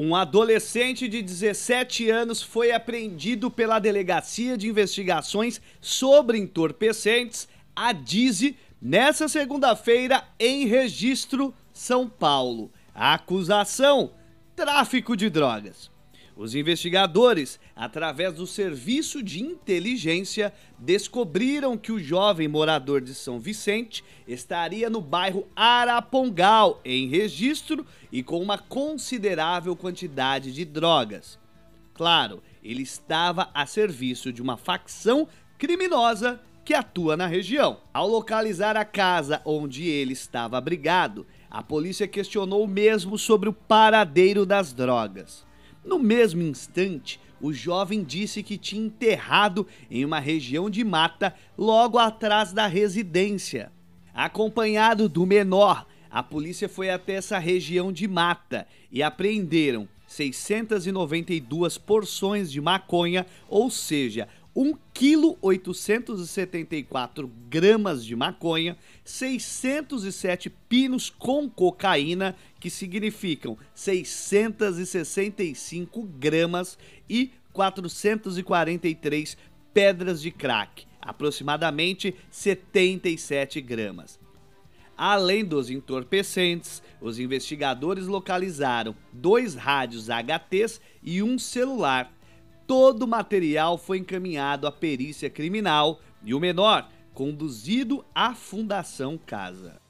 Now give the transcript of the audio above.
Um adolescente de 17 anos foi apreendido pela Delegacia de Investigações sobre Entorpecentes, a DIZI, nessa segunda-feira em Registro, São Paulo. A acusação: tráfico de drogas. Os investigadores, através do serviço de inteligência, descobriram que o jovem morador de São Vicente estaria no bairro Arapongal, em registro e com uma considerável quantidade de drogas. Claro, ele estava a serviço de uma facção criminosa que atua na região. Ao localizar a casa onde ele estava abrigado, a polícia questionou mesmo sobre o paradeiro das drogas. No mesmo instante, o jovem disse que tinha enterrado em uma região de mata logo atrás da residência. Acompanhado do menor, a polícia foi até essa região de mata e apreenderam 692 porções de maconha, ou seja, 1 kg 874 gramas de maconha, 607 pinos com cocaína, que significam 665 gramas e 443 pedras de crack, aproximadamente 77 gramas. Além dos entorpecentes, os investigadores localizaram dois rádios HTs e um celular Todo o material foi encaminhado à perícia criminal e o menor conduzido à Fundação Casa.